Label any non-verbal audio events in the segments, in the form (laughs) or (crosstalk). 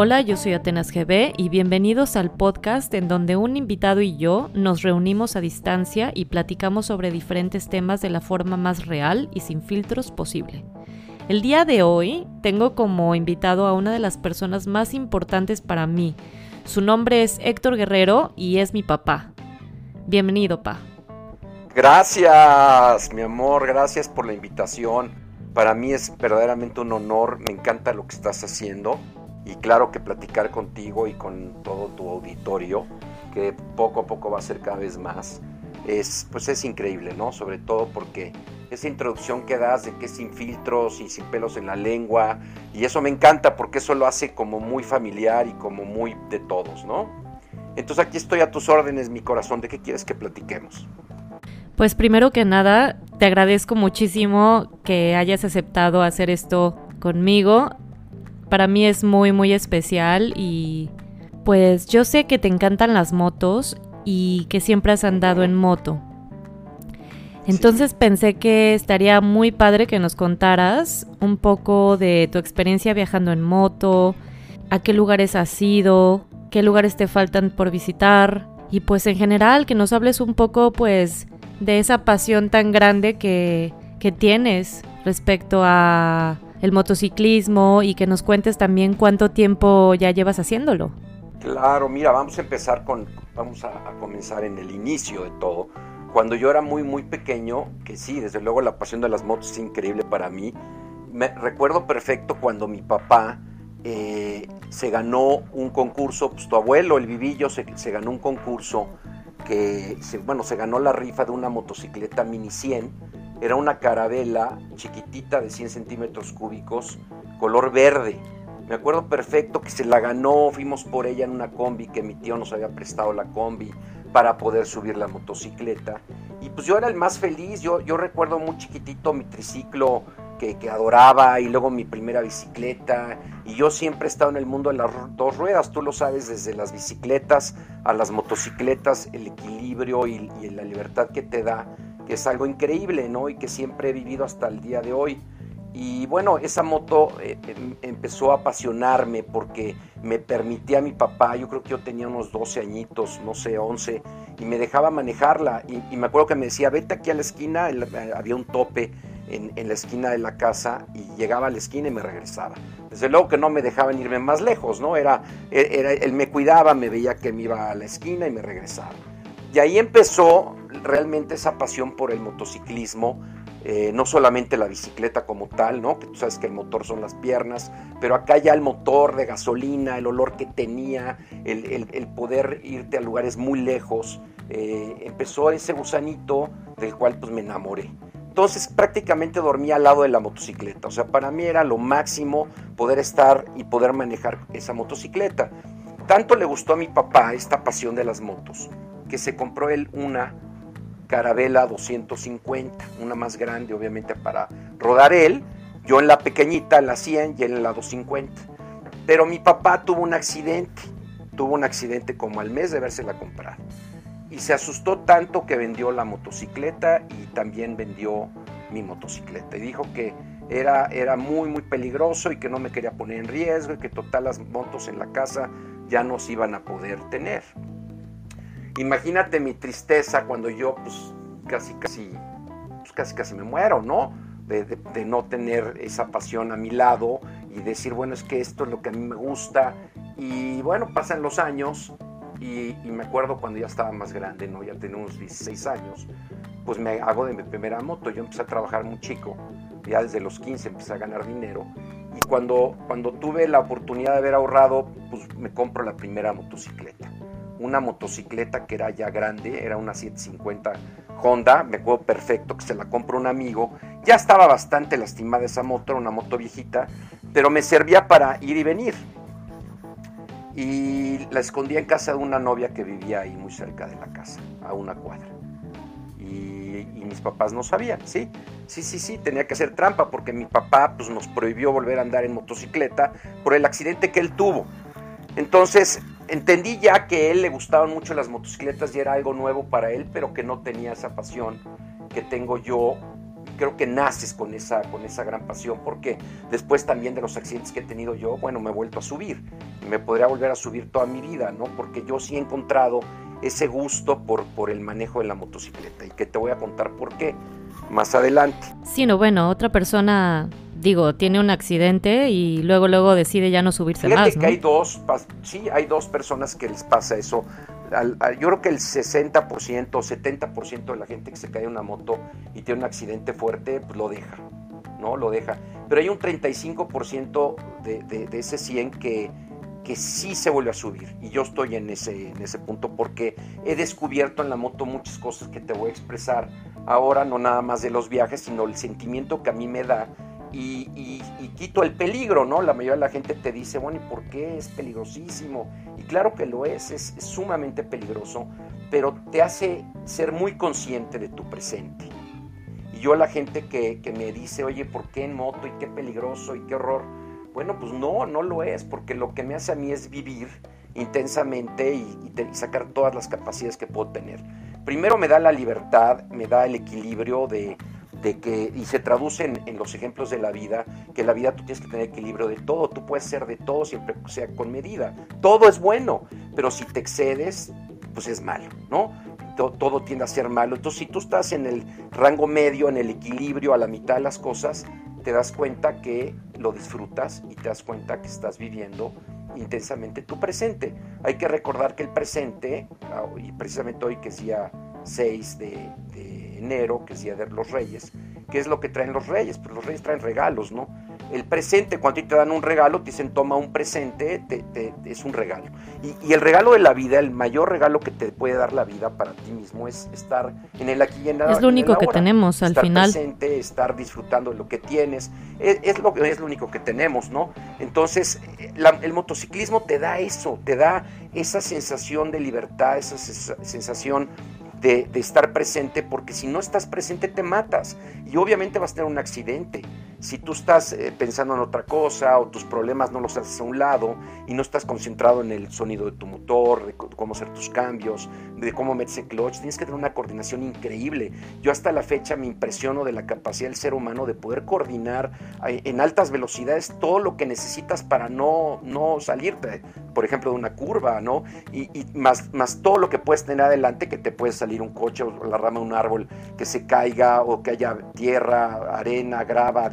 Hola, yo soy Atenas GB y bienvenidos al podcast en donde un invitado y yo nos reunimos a distancia y platicamos sobre diferentes temas de la forma más real y sin filtros posible. El día de hoy tengo como invitado a una de las personas más importantes para mí. Su nombre es Héctor Guerrero y es mi papá. Bienvenido, pa. Gracias, mi amor, gracias por la invitación. Para mí es verdaderamente un honor, me encanta lo que estás haciendo y claro que platicar contigo y con todo tu auditorio, que poco a poco va a ser cada vez más, es, pues es increíble, ¿no? Sobre todo porque esa introducción que das de que es sin filtros y sin pelos en la lengua, y eso me encanta porque eso lo hace como muy familiar y como muy de todos, ¿no? Entonces aquí estoy a tus órdenes, mi corazón, ¿de qué quieres que platiquemos? Pues primero que nada, te agradezco muchísimo que hayas aceptado hacer esto conmigo para mí es muy muy especial y pues yo sé que te encantan las motos y que siempre has andado en moto. Entonces pensé que estaría muy padre que nos contaras un poco de tu experiencia viajando en moto, a qué lugares has ido, qué lugares te faltan por visitar y pues en general que nos hables un poco pues de esa pasión tan grande que, que tienes respecto a el motociclismo y que nos cuentes también cuánto tiempo ya llevas haciéndolo. Claro, mira, vamos a empezar con, vamos a, comenzar en el inicio de todo. Cuando yo era muy, muy pequeño, que sí, desde luego la pasión de las motos es increíble para mí. Me recuerdo perfecto cuando mi papá eh, se ganó un concurso, pues tu abuelo, el Vivillo, se, ganó un concurso que, se, bueno, se ganó la rifa de una motocicleta Mini 100 era una carabela chiquitita de 100 centímetros cúbicos, color verde. Me acuerdo perfecto que se la ganó, fuimos por ella en una combi que mi tío nos había prestado la combi para poder subir la motocicleta. Y pues yo era el más feliz, yo, yo recuerdo muy chiquitito mi triciclo que, que, adoraba y luego mi primera bicicleta. Y yo siempre he estado en el mundo de las dos ruedas, tú lo sabes, desde las bicicletas a las motocicletas, el equilibrio y, y la libertad que te da es algo increíble, ¿no? Y que siempre he vivido hasta el día de hoy. Y bueno, esa moto eh, em, empezó a apasionarme porque me permitía a mi papá, yo creo que yo tenía unos 12 añitos, no sé, 11, y me dejaba manejarla. Y, me acuerdo que me decía, vete aquí a la esquina, eh, había un tope en, la esquina de la casa y llegaba a la esquina y me regresaba. Desde luego que no me dejaban irme más lejos, ¿no? Era, e, era, él me cuidaba, me veía que me iba a la esquina y me regresaba. Y ahí empezó realmente esa pasión por el motociclismo, eh, no solamente la bicicleta como tal, ¿no? que tú sabes que el motor son las piernas, pero acá ya el motor de gasolina, el olor que tenía, el, poder irte a lugares muy lejos, eh, empezó ese gusanito del cual pues me enamoré. Entonces prácticamente dormía al lado de la motocicleta, o sea, para mí era lo máximo poder estar y poder manejar esa motocicleta. Tanto le gustó a mi papá esta pasión de las motos, que se compró él una Carabela 250, una más grande obviamente para rodar él, yo en la pequeñita, en la 100 y él en la 250. Pero mi papá tuvo un accidente, tuvo un accidente como al mes de la comprar. Y se asustó tanto que vendió la motocicleta y también vendió mi motocicleta. Y dijo que era, era muy, muy peligroso y que no me quería poner en riesgo y que total las motos en la casa ya no se iban a poder tener. Imagínate mi tristeza cuando yo pues casi casi pues, casi casi me muero, ¿no? De, no tener esa pasión a mi lado y decir, bueno, es que esto es lo que a mí me gusta. Y bueno, pasan los años y, me acuerdo cuando ya estaba más grande, ¿no? Ya tenía unos 16 años, pues me hago de mi primera moto. Yo empecé a trabajar muy chico, ya desde los 15 empecé a ganar dinero. Y cuando, cuando tuve la oportunidad de haber ahorrado, pues me compro la primera motocicleta una motocicleta que era ya grande, era una 750 Honda, me acuerdo perfecto que se la compró un amigo, ya estaba bastante lastimada esa moto, era una moto viejita, pero me servía para ir y venir. Y la escondía en casa de una novia que vivía ahí muy cerca de la casa, a una cuadra. Y, mis papás no sabían, ¿sí? Sí, sí, sí, tenía que hacer trampa porque mi papá pues, nos prohibió volver a andar en motocicleta por el accidente que él tuvo. Entonces, entendí ya que a él le gustaban mucho las motocicletas y era algo nuevo para él, pero que no tenía esa pasión que tengo yo creo que naces con esa, con esa gran pasión, porque después también de los accidentes que he tenido yo, bueno, me he vuelto a subir, me podría volver a subir toda mi vida, ¿no? Porque yo sí he encontrado ese gusto por, por el manejo de la motocicleta, y que te voy a contar por qué más adelante. Sí, no, bueno, otra persona, digo, tiene un accidente y luego, luego decide ya no subirse más, ¿no? que hay dos, sí, hay dos personas que les pasa eso yo creo que el 60%, 70% de la gente que se cae en una moto y tiene un accidente fuerte, pues lo deja, ¿no? Lo deja. Pero hay un 35% de, de, ese 100 que, que sí se vuelve a subir. Y yo estoy en ese, en ese punto porque he descubierto en la moto muchas cosas que te voy a expresar ahora, no nada más de los viajes, sino el sentimiento que a mí me da y, quito el peligro, ¿no? La mayoría de la gente te dice, bueno, ¿y por qué es peligrosísimo? Y claro que lo es, es, sumamente peligroso, pero te hace ser muy consciente de tu presente. Y yo la gente que, me dice, oye, ¿por qué en moto y qué peligroso y qué horror? Bueno, pues no, no lo es, porque lo que me hace a mí es vivir intensamente y, y sacar todas las capacidades que puedo tener. Primero me da la libertad, me da el equilibrio de de que, y se traduce en, los ejemplos de la vida, que la vida tú tienes que tener equilibrio de todo, tú puedes ser de todo siempre sea con medida, todo es bueno, pero si te excedes, pues es malo, ¿no? Todo, todo tiende a ser malo, entonces si tú estás en el rango medio, en el equilibrio, a la mitad de las cosas, te das cuenta que lo disfrutas y te das cuenta que estás viviendo intensamente tu presente. Hay que recordar que el presente, ah, y precisamente hoy que es día 6 de enero, que es Día de los Reyes, ¿qué es lo que traen los reyes? Pues los reyes traen regalos, ¿no? El presente, cuando te dan un regalo, te dicen toma un presente, es un regalo. Y, el regalo de la vida, el mayor regalo que te puede dar la vida para ti mismo es estar en el aquí y en la Es lo único que tenemos al estar final. presente, estar disfrutando de lo que tienes, es, lo, es lo único que tenemos, ¿no? Entonces, el motociclismo te da eso, te da esa sensación de libertad, esa sensación de, estar presente, porque si no estás presente te matas y obviamente vas a tener un accidente. Si tú estás eh, pensando en otra cosa o tus problemas no los haces a un lado y no estás concentrado en el sonido de tu motor, de cómo hacer tus cambios, de cómo metes el clutch, tienes que tener una coordinación increíble. Yo hasta la fecha me impresiono de la capacidad del ser humano de poder coordinar eh, en altas velocidades todo lo que necesitas para no, no salirte, por ejemplo, de una curva, ¿no? Y, más, más todo lo que puedes tener adelante que te puede salir un coche o la rama de un árbol que se caiga o que haya tierra, arena, grava,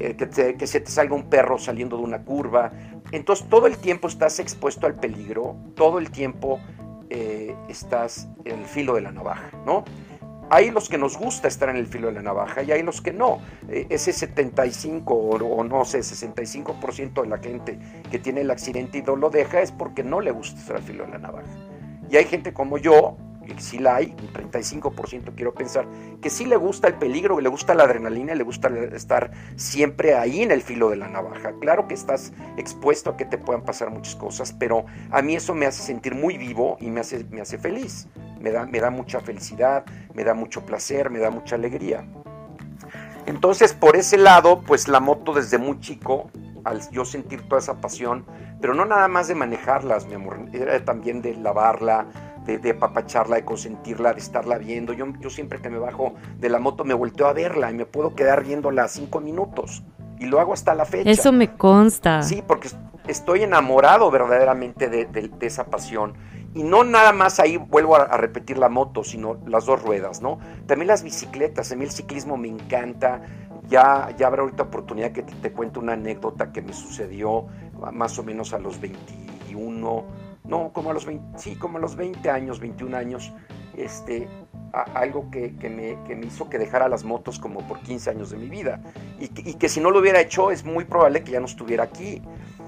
eh, que, se te salga un perro saliendo de una curva. Entonces todo el tiempo estás expuesto al peligro, todo el tiempo eh, estás en el filo de la navaja, ¿no? Hay los que nos gusta estar en el filo de la navaja y hay los que no. Eh, ese 75 o, no sé, 65% de la gente que tiene el accidente y no lo deja es porque no le gusta estar al filo de la navaja. Y hay gente como yo sí la hay, un 35% quiero pensar, que sí le gusta el peligro, que le gusta la adrenalina, le gusta estar siempre ahí en el filo de la navaja. Claro que estás expuesto a que te puedan pasar muchas cosas, pero a mí eso me hace sentir muy vivo y me hace, me hace feliz. Me da, me da mucha felicidad, me da mucho placer, me da mucha alegría. Entonces, por ese lado, pues la moto desde muy chico, al yo sentir toda esa pasión, pero no nada más de manejarlas, mi amor, era también de lavarla, de, de apapacharla, de consentirla, de estarla viendo. Yo, yo siempre que me bajo de la moto me volteo a verla y me puedo quedar viéndola cinco minutos. Y lo hago hasta la fecha. Eso me consta. Sí, porque estoy enamorado verdaderamente de, esa pasión. Y no nada más ahí vuelvo a, repetir la moto, sino las dos ruedas, ¿no? También las bicicletas. A mí el ciclismo me encanta. Ya, ya habrá ahorita oportunidad que te, te cuente una anécdota que me sucedió más o menos a los 21 no, como a los 20, sí, como a los 20 años, 21 años, este, algo que, me, me, hizo que dejara las motos como por 15 años de mi vida. Y, que si no lo hubiera hecho, es muy probable que ya no estuviera aquí.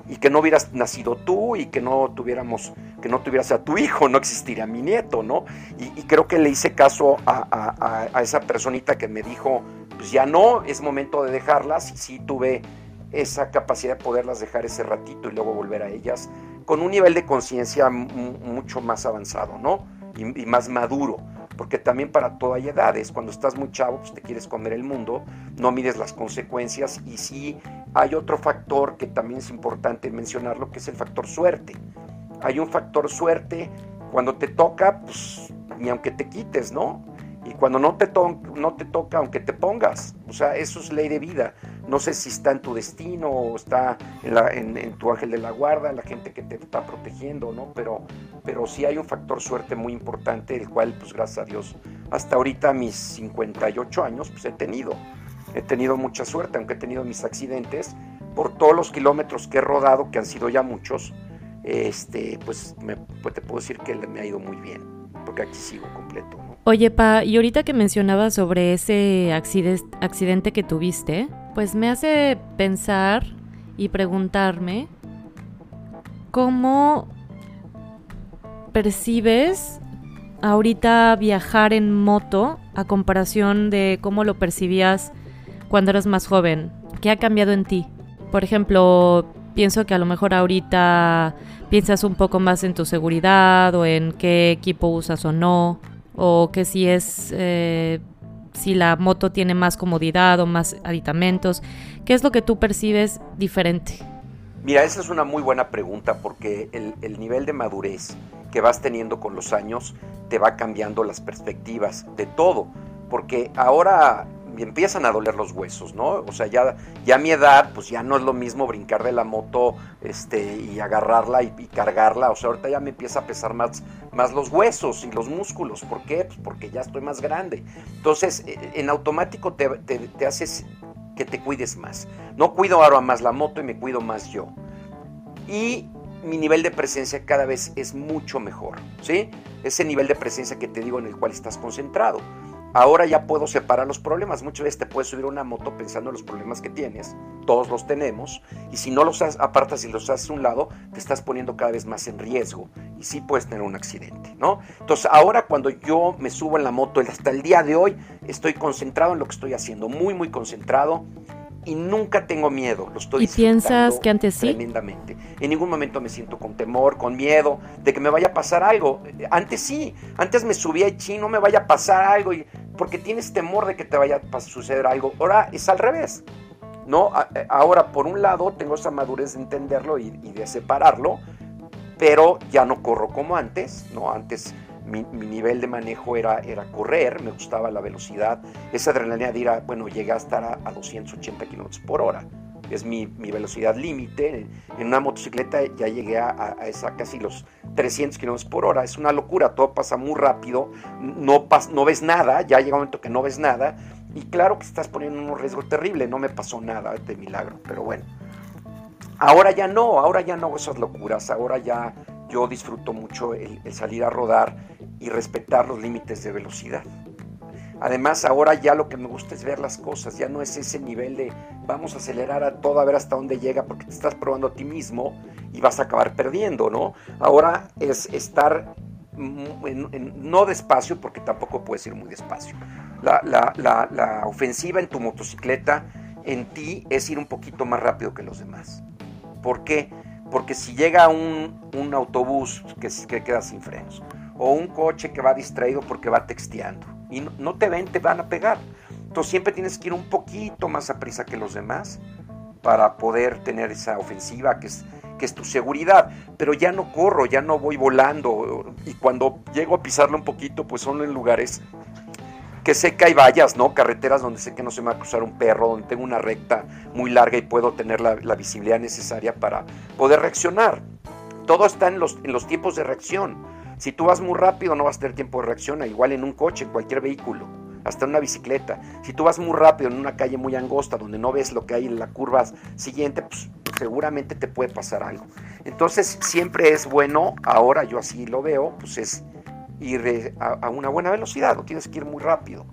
Y que no hubieras nacido tú y que no tuviéramos, que no tuvieras a tu hijo, no existiría mi nieto, ¿no? Y, creo que le hice caso a, a, esa personita que me dijo, pues ya no, es momento de dejarlas. Y sí tuve esa capacidad de poderlas dejar ese ratito y luego volver a ellas con un nivel de conciencia mucho más avanzado, ¿no? Y, más maduro, porque también para toda edades, cuando estás muy chavo, pues te quieres comer el mundo, no mides las consecuencias y sí hay otro factor que también es importante mencionarlo, que es el factor suerte. Hay un factor suerte, cuando te toca, pues ni aunque te quites, ¿no? Y Y cuando no te, no te toca, aunque te pongas, o sea, eso es ley de vida. No sé si está en tu destino o está en, tu ángel de la guarda, la gente que te está protegiendo, ¿no? Pero, pero sí hay un factor suerte muy importante, el cual, pues gracias a Dios, hasta ahorita mis 58 años, pues he tenido. He tenido mucha suerte, aunque he tenido mis accidentes, por todos los kilómetros que he rodado, que han sido ya muchos, este, pues, pues te puedo decir que me ha ido muy bien, porque aquí sigo completo. Oye, Pa, y ahorita que mencionabas sobre ese accidente que tuviste, pues me hace pensar y preguntarme cómo percibes ahorita viajar en moto a comparación de cómo lo percibías cuando eras más joven. ¿Qué ha cambiado en ti? Por ejemplo, pienso que a lo mejor ahorita piensas un poco más en tu seguridad o en qué equipo usas o no o que si es eh, si la moto tiene más comodidad o más aditamentos. ¿Qué es lo que tú percibes diferente? Mira, esa es una muy buena pregunta porque el, el nivel de madurez que vas teniendo con los años te va cambiando las perspectivas de todo. Porque ahora empiezan a doler los huesos, ¿no? O sea, ya, ya a mi edad, pues ya no es lo mismo brincar de la moto este, y agarrarla y, cargarla. O sea, ahorita ya me empieza a pesar más, más los huesos y los músculos. ¿Por qué? Pues porque ya estoy más grande. Entonces, e, en automático te, te, haces que te cuides más. No cuido ahora más la moto y me cuido más yo. Y mi nivel de presencia cada vez es mucho mejor, ¿sí? Ese nivel de presencia que te digo en el cual estás concentrado. Ahora ya puedo separar los problemas. Muchas veces te puedes subir una moto pensando en los problemas que tienes. Todos los tenemos. Y si no los apartas y los haces a un lado, te estás poniendo cada vez más en riesgo. Y sí puedes tener un accidente, ¿no? Entonces ahora cuando yo me subo en la moto, hasta el día de hoy, estoy concentrado en lo que estoy haciendo. Muy, muy concentrado y nunca tengo miedo, lo estoy ¿Y piensas que antes sí? Tremendamente. En ningún momento me siento con temor, con miedo de que me vaya a pasar algo. Antes sí, antes me subía y chino, no me vaya a pasar algo, y, porque tienes temor de que te vaya a suceder algo. Ahora es al revés. ¿no? Eh, ahora, por un lado, tengo esa madurez de entenderlo y, y de separarlo, pero ya no corro como antes, ¿no? Antes mi, nivel de manejo era, era correr, me gustaba la velocidad, esa adrenalina de ir a, bueno, llegué a estar a, 280 kilómetros por hora, es mi, velocidad límite, en una motocicleta ya llegué a, esa casi los 300 kilómetros por hora, es una locura, todo pasa muy rápido, no, no ves nada, ya llega un momento que no ves nada, y claro que estás poniendo un riesgo terrible, no me pasó nada de milagro, pero bueno. Ahora ya no, ahora ya no hago esas locuras, ahora ya yo disfruto mucho el, salir a rodar y respetar los límites de velocidad. Además, ahora ya lo que me gusta es ver las cosas, ya no es ese nivel de vamos a acelerar a todo a ver hasta dónde llega porque te estás probando a ti mismo y vas a acabar perdiendo, ¿no? Ahora es estar no despacio porque tampoco puedes ir muy despacio. La, la ofensiva en tu motocicleta en ti es ir un poquito más rápido que los demás. ¿Por qué? Porque si llega un, autobús que, que, queda sin frenos, o un coche que va distraído porque va texteando, y no, te ven, te van a pegar. Entonces siempre tienes que ir un poquito más a prisa que los demás para poder tener esa ofensiva que es, que es tu seguridad. Pero ya no corro, ya no voy volando. Y cuando llego a pisarle un poquito, pues son en lugares que sé que hay vallas, ¿no? Carreteras donde sé que no se me va a cruzar un perro, donde tengo una recta muy larga y puedo tener la, visibilidad necesaria para poder reaccionar. Todo está en los, en los tiempos de reacción. Si tú vas muy rápido no vas a tener tiempo de reacción, igual en un coche, en cualquier vehículo, hasta en una bicicleta. Si tú vas muy rápido en una calle muy angosta donde no ves lo que hay en la curva siguiente, pues seguramente te puede pasar algo. Entonces siempre es bueno, ahora yo así lo veo, pues es ir a, una buena velocidad, no tienes que ir muy rápido.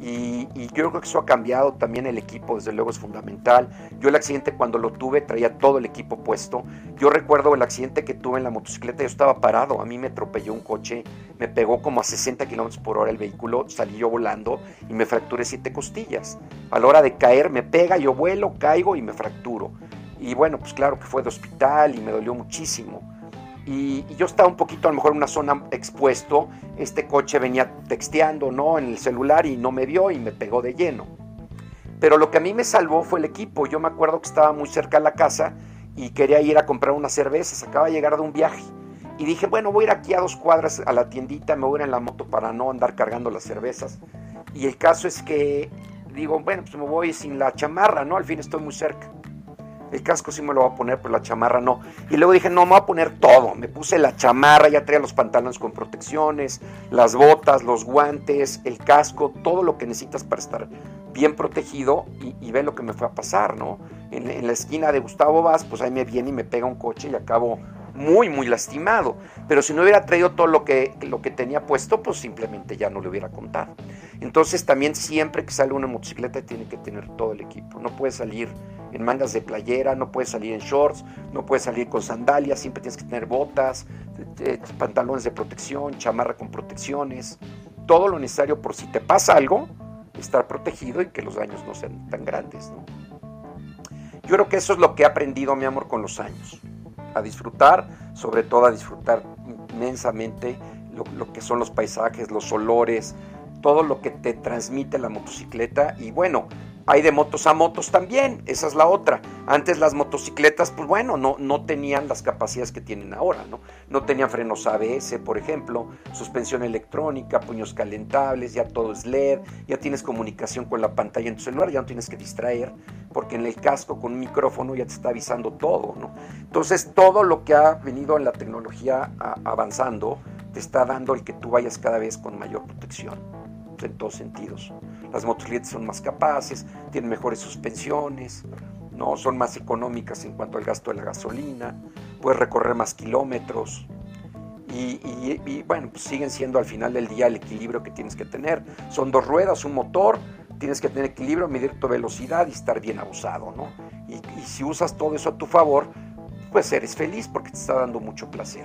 Y, yo creo que eso ha cambiado también el equipo, desde luego es fundamental. Yo el accidente cuando lo tuve traía todo el equipo puesto. Yo recuerdo el accidente que tuve en la motocicleta, yo estaba parado, a mí me atropelló un coche, me pegó como a 60 kilómetros por hora el vehículo, salí yo volando y me fracturé siete costillas. A la hora de caer me pega, yo vuelo, caigo y me fracturo. Y bueno, pues claro que fue de hospital y me dolió muchísimo y, yo estaba un poquito a lo mejor en una zona expuesto, este coche venía texteando ¿no? en el celular y no me vio y me pegó de lleno. Pero lo que a mí me salvó fue el equipo. Yo me acuerdo que estaba muy cerca de la casa y quería ir a comprar unas cervezas, acaba de llegar de un viaje. Y dije, bueno, voy a ir aquí a dos cuadras a la tiendita, me voy a ir en la moto para no andar cargando las cervezas. Y el caso es que digo, bueno, pues me voy sin la chamarra, ¿no? Al fin estoy muy cerca. El casco sí me lo voy a poner, pero la chamarra no. Y luego dije, no, me voy a poner todo. Me puse la chamarra, ya traía los pantalones con protecciones, las botas, los guantes, el casco, todo lo que necesitas para estar bien protegido y, ve lo que me fue a pasar, ¿no? En, en, la esquina de Gustavo Vaz, pues ahí me viene y me pega un coche y acabo muy, muy lastimado. Pero si no hubiera traído todo lo que, lo que tenía puesto, pues simplemente ya no le hubiera contado. Entonces también siempre que sale una motocicleta tiene que tener todo el equipo. No puede salir en mangas de playera, no puede salir en shorts, no puede salir con sandalias, siempre tienes que tener botas, pantalones de protección, chamarra con protecciones, todo lo necesario por si te pasa algo, estar protegido y que los daños no sean tan grandes. Yo creo que eso es lo que he aprendido, mi amor, con los años a disfrutar, sobre todo a disfrutar inmensamente lo, que son los paisajes, los olores, todo lo que te transmite la motocicleta. Y bueno, hay de motos a motos también, esa es la otra. Antes las motocicletas, pues bueno, no, no tenían las capacidades que tienen ahora, ¿no? No tenían frenos ABS, por ejemplo, suspensión electrónica, puños calentables, ya todo es LED, ya tienes comunicación con la pantalla en tu celular, ya no tienes que distraer, porque en el casco con un micrófono ya te está avisando todo, ¿no? Entonces, todo lo que ha venido en la tecnología avanzando te está dando el que tú vayas cada vez con mayor protección, en todos sentidos. Las motocicletas son más capaces, tienen mejores suspensiones, no son más económicas en cuanto al gasto de la gasolina, puedes recorrer más kilómetros. Y, bueno, pues siguen siendo al final del día el equilibrio que tienes que tener. Son dos ruedas, un motor, tienes que tener equilibrio, medir tu velocidad y estar bien abusado, ¿no? Y, y si usas todo eso a tu favor, pues eres feliz porque te está dando mucho placer.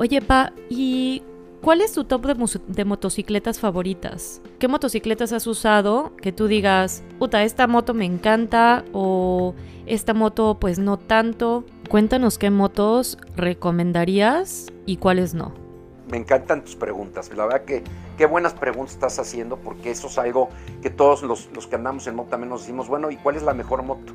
Oye, Pa, ¿y cuál es tu top de, motocicletas favoritas? ¿Qué motocicletas has usado que tú digas, puta, esta moto me encanta o esta moto pues no tanto? Cuéntanos qué motos recomendarías y cuáles no. Me encantan tus preguntas. La verdad que qué buenas preguntas estás haciendo porque eso es algo que todos los, los que andamos en moto también nos decimos, bueno, ¿y cuál es la mejor moto?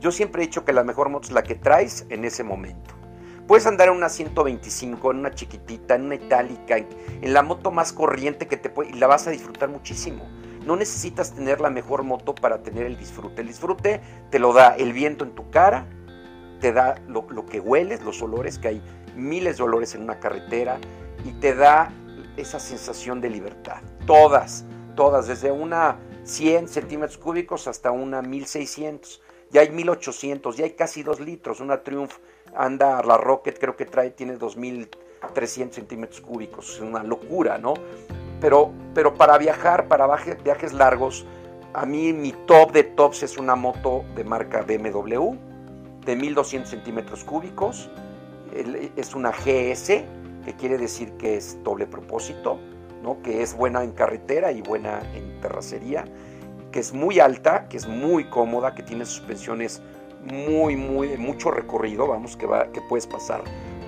Yo siempre he dicho que la mejor moto es la que traes en ese momento. Puedes andar en una 125, en una chiquitita, en una itálica, en, la moto más corriente que te puede y la vas a disfrutar muchísimo. No necesitas tener la mejor moto para tener el disfrute. El disfrute te lo da el viento en tu cara, te da lo, lo que hueles, los olores, que hay miles de olores en una carretera, y te da esa sensación de libertad. Todas, todas, desde una 100 centímetros cúbicos hasta una 1600. Ya hay 1800, ya hay casi 2 litros, una Triumph anda la Rocket, creo que trae, tiene 2300 centímetros cúbicos, es una locura, ¿no? Pero, pero para viajar, para viajes largos, a mí mi top de tops es una moto de marca BMW de 1200 centímetros cúbicos, es una GS, que quiere decir que es doble propósito, ¿no? que es buena en carretera y buena en terracería, que es muy alta, que es muy cómoda, que tiene suspensiones muy, muy, mucho recorrido, vamos, que, va, que puedes pasar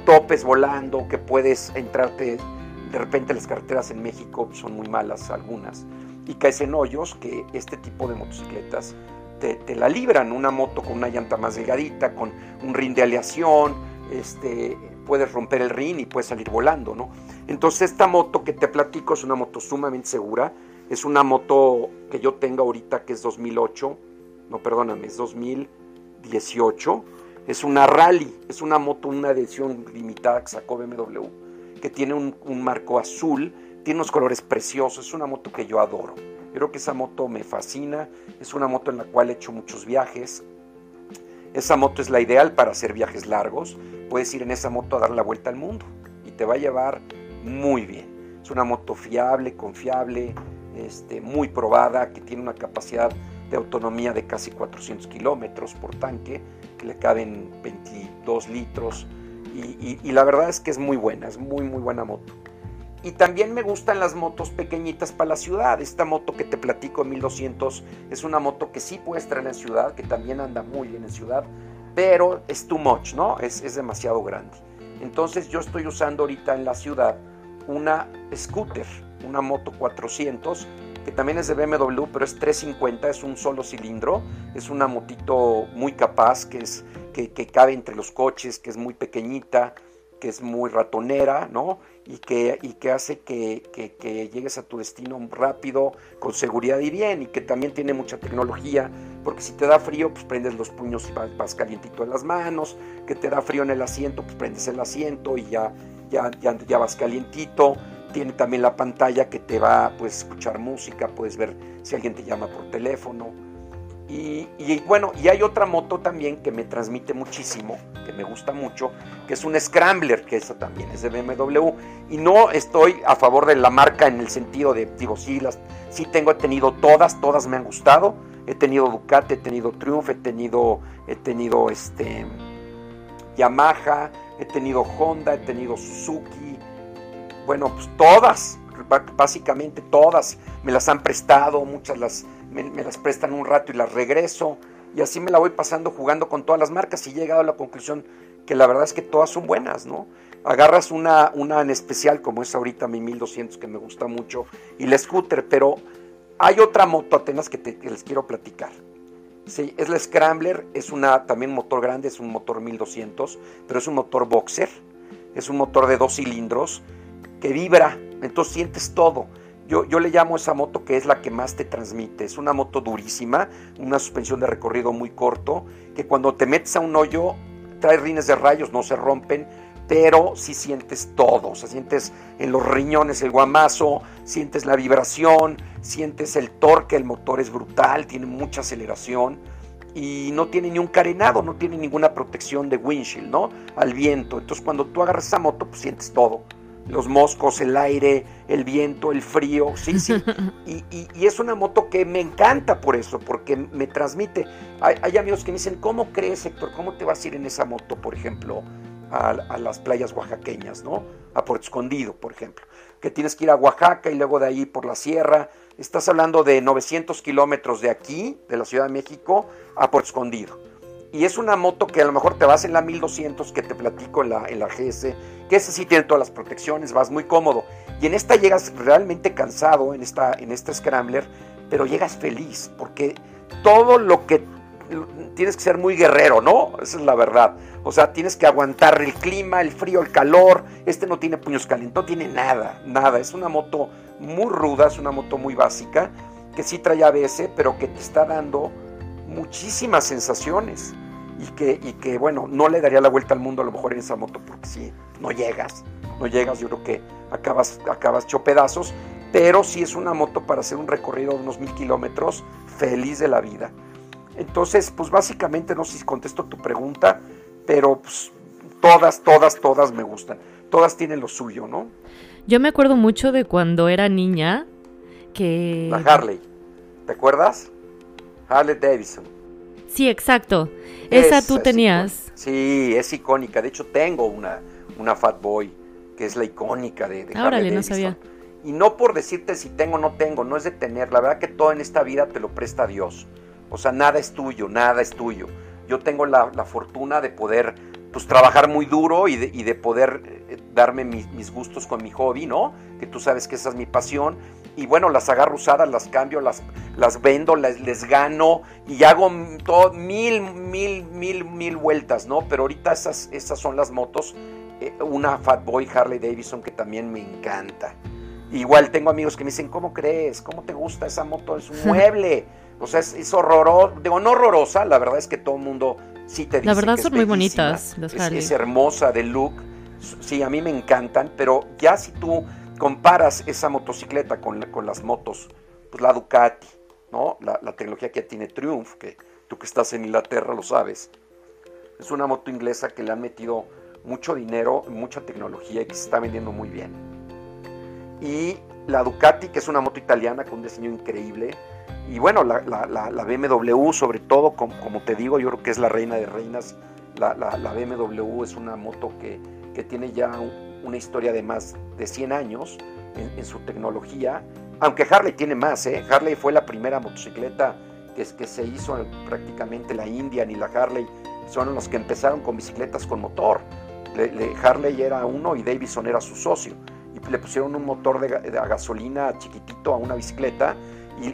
topes volando, que puedes entrarte, de repente las carreteras en México son muy malas algunas, y caes en hoyos que este tipo de motocicletas te, te la libran, una moto con una llanta más delgadita, con un rin de aleación, este, puedes romper el rin y puedes salir volando, ¿no? Entonces esta moto que te platico es una moto sumamente segura, es una moto que yo tengo ahorita que es 2008, no perdóname, es 2000 18. Es una rally, es una moto, una edición limitada que sacó BMW, que tiene un, marco azul, tiene unos colores preciosos, es una moto que yo adoro. creo que esa moto me fascina, es una moto en la cual he hecho muchos viajes. Esa moto es la ideal para hacer viajes largos. Puedes ir en esa moto a dar la vuelta al mundo y te va a llevar muy bien. Es una moto fiable, confiable, este, muy probada, que tiene una capacidad de autonomía de casi 400 kilómetros por tanque, que le caben 22 litros. Y, la verdad es que es muy buena, es muy, muy buena moto. Y también me gustan las motos pequeñitas para la ciudad. Esta moto que te platico 1200 es una moto que sí puedes traer en ciudad, que también anda muy bien en ciudad, pero es too much, ¿no? Es, es demasiado grande. Entonces yo estoy usando ahorita en la ciudad una scooter, una moto 400 que también es de BMW, pero es 350, es un solo cilindro, es una motito muy capaz, que, es, que, que cabe entre los coches, que es muy pequeñita, que es muy ratonera, ¿no? Y que, y que hace que, que, llegues a tu destino rápido, con seguridad y bien, y que también tiene mucha tecnología, porque si te da frío, pues prendes los puños y vas, calientito en las manos, que te da frío en el asiento, pues prendes el asiento y ya, ya, ya, ya vas calientito. Tiene también la pantalla que te va a pues, escuchar música, puedes ver si alguien te llama por teléfono y, bueno, y hay otra moto también que me transmite muchísimo, que me gusta mucho, que es un Scrambler, que eso también es de BMW. Y no estoy a favor de la marca en el sentido de, digo, sí, las, sí tengo, he tenido todas, todas me han gustado. He tenido Ducati, he tenido Triumph, he tenido, he tenido este, Yamaha, he tenido Honda, he tenido Suzuki. Bueno, pues todas, básicamente todas me las han prestado, muchas las me, las prestan un rato y las regreso. Y así me la voy pasando jugando con todas las marcas y he llegado a la conclusión que la verdad es que todas son buenas, ¿no? Agarras una, una en especial como es ahorita mi 1200 que me gusta mucho y la scooter, pero hay otra moto Atenas que, te, les quiero platicar. Sí, es la Scrambler, es una también motor grande, es un motor 1200, pero es un motor boxer, es un motor de dos cilindros que vibra, entonces sientes todo. Yo, yo, le llamo esa moto que es la que más te transmite. Es una moto durísima, una suspensión de recorrido muy corto, que cuando te metes a un hoyo trae rines de rayos, no se rompen, pero sí sientes todo. O sea, sientes en los riñones el guamazo, sientes la vibración, sientes el torque, el motor es brutal, tiene mucha aceleración y no tiene ni un carenado, no tiene ninguna protección de windshield, ¿no? Al viento. Entonces cuando tú agarras esa moto, pues sientes todo los moscos, el aire, el viento, el frío, sí, sí. (laughs) Y, es una moto que me encanta por eso, porque me transmite. Hay, amigos que me dicen, ¿cómo crees, Héctor? ¿Cómo te vas a ir en esa moto, por ejemplo, a, las playas oaxaqueñas, ¿no? A Puerto Escondido, por ejemplo. Que tienes que ir a Oaxaca y luego de ahí por la sierra. Estás hablando de 900 kilómetros de aquí, de la Ciudad de México, a Puerto Escondido y es una moto que a lo mejor te vas en la 1200 que te platico en la, en la GS, que esa sí tiene todas las protecciones, vas muy cómodo. Y en esta llegas realmente cansado, en esta, en esta Scrambler, pero llegas feliz, porque todo lo que tienes que ser muy guerrero, ¿no? Esa es la verdad. O sea, tienes que aguantar el clima, el frío, el calor. Este no tiene puños calientes, no tiene nada, nada. Es una moto muy ruda, es una moto muy básica, que sí trae ABS, pero que te está dando muchísimas sensaciones y que, y que, bueno, no le daría la vuelta al mundo a lo mejor en esa moto porque si no llegas, no llegas, yo creo que acabas, acabas hecho pedazos, pero si es una moto para hacer un recorrido de unos mil kilómetros, feliz de la vida. Entonces, pues básicamente, no sé si contesto tu pregunta, pero pues, todas, todas, todas me gustan. Todas tienen lo suyo, ¿no? Yo me acuerdo mucho de cuando era niña que... La Harley, ¿te acuerdas? Harley Davidson. Sí, exacto. Esa tú tenías. sí, es icónica. De hecho, tengo una, una Fat Boy, que es la icónica de, de Harley no sabía. Y no por decirte si tengo o no tengo, no es de tener. La verdad que todo en esta vida te lo presta Dios. O sea, nada es tuyo, nada es tuyo. Yo tengo la, fortuna de poder pues trabajar muy duro y de, y de poder eh, darme mis, mis, gustos con mi hobby, ¿no? Que tú sabes que esa es mi pasión y bueno, las agarro usadas, las cambio, las, las vendo, les, les gano y hago todo, mil, mil, mil, mil vueltas, ¿no? Pero ahorita esas, esas son las motos, eh, una Fat Boy Harley Davidson que también me encanta. Igual tengo amigos que me dicen, ¿cómo crees? ¿Cómo te gusta esa moto? Es un (laughs) mueble. O sea, es, es horroroso. Digo, no horrorosa, la verdad es que todo el mundo sí te dice. La verdad son muy bonitas las Harley. Es, es hermosa de look. Sí, a mí me encantan, pero ya si tú comparas esa motocicleta con, con las motos, pues la Ducati, ¿no? La, tecnología que tiene Triumph, que tú que estás en Inglaterra lo sabes. Es una moto inglesa que le han metido mucho dinero, mucha tecnología y que se está vendiendo muy bien. Y la Ducati, que es una moto italiana con un diseño increíble. Y bueno, la, BMW, sobre todo, como, te digo, yo creo que es la reina de reinas. La, BMW es una moto que, que tiene ya un, una historia de más de 100 años en, su tecnología, aunque Harley tiene más, ¿eh? Harley fue la primera motocicleta que, que se hizo prácticamente la Indian y la Harley son los que empezaron con bicicletas con motor. Harley era uno y Davidson era su socio. Y le pusieron un motor de, gasolina chiquitito a una bicicleta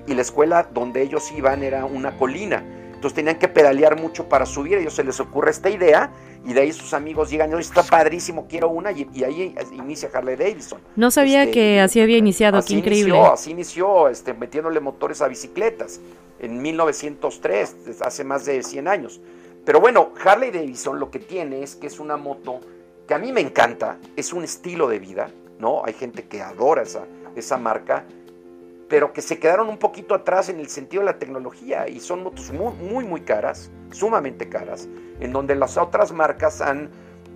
y, la escuela donde ellos iban era una colina. Entonces tenían que pedalear mucho para subir. A ellos se les ocurre esta idea y de ahí sus amigos llegan, está padrísimo, quiero una, y, ahí inicia Harley Davidson. No sabía este, que así había iniciado, qué increíble. así inició, este, metiéndole motores a bicicletas en 1903, hace más de 100 años. Pero bueno, Harley Davidson lo que tiene es que es una moto que a mí me encanta, es un estilo de vida, ¿no? Hay gente que adora esa, esa marca pero que se quedaron un poquito atrás en el sentido de la tecnología y son motos muy, muy, muy caras, sumamente caras, en donde las otras marcas han,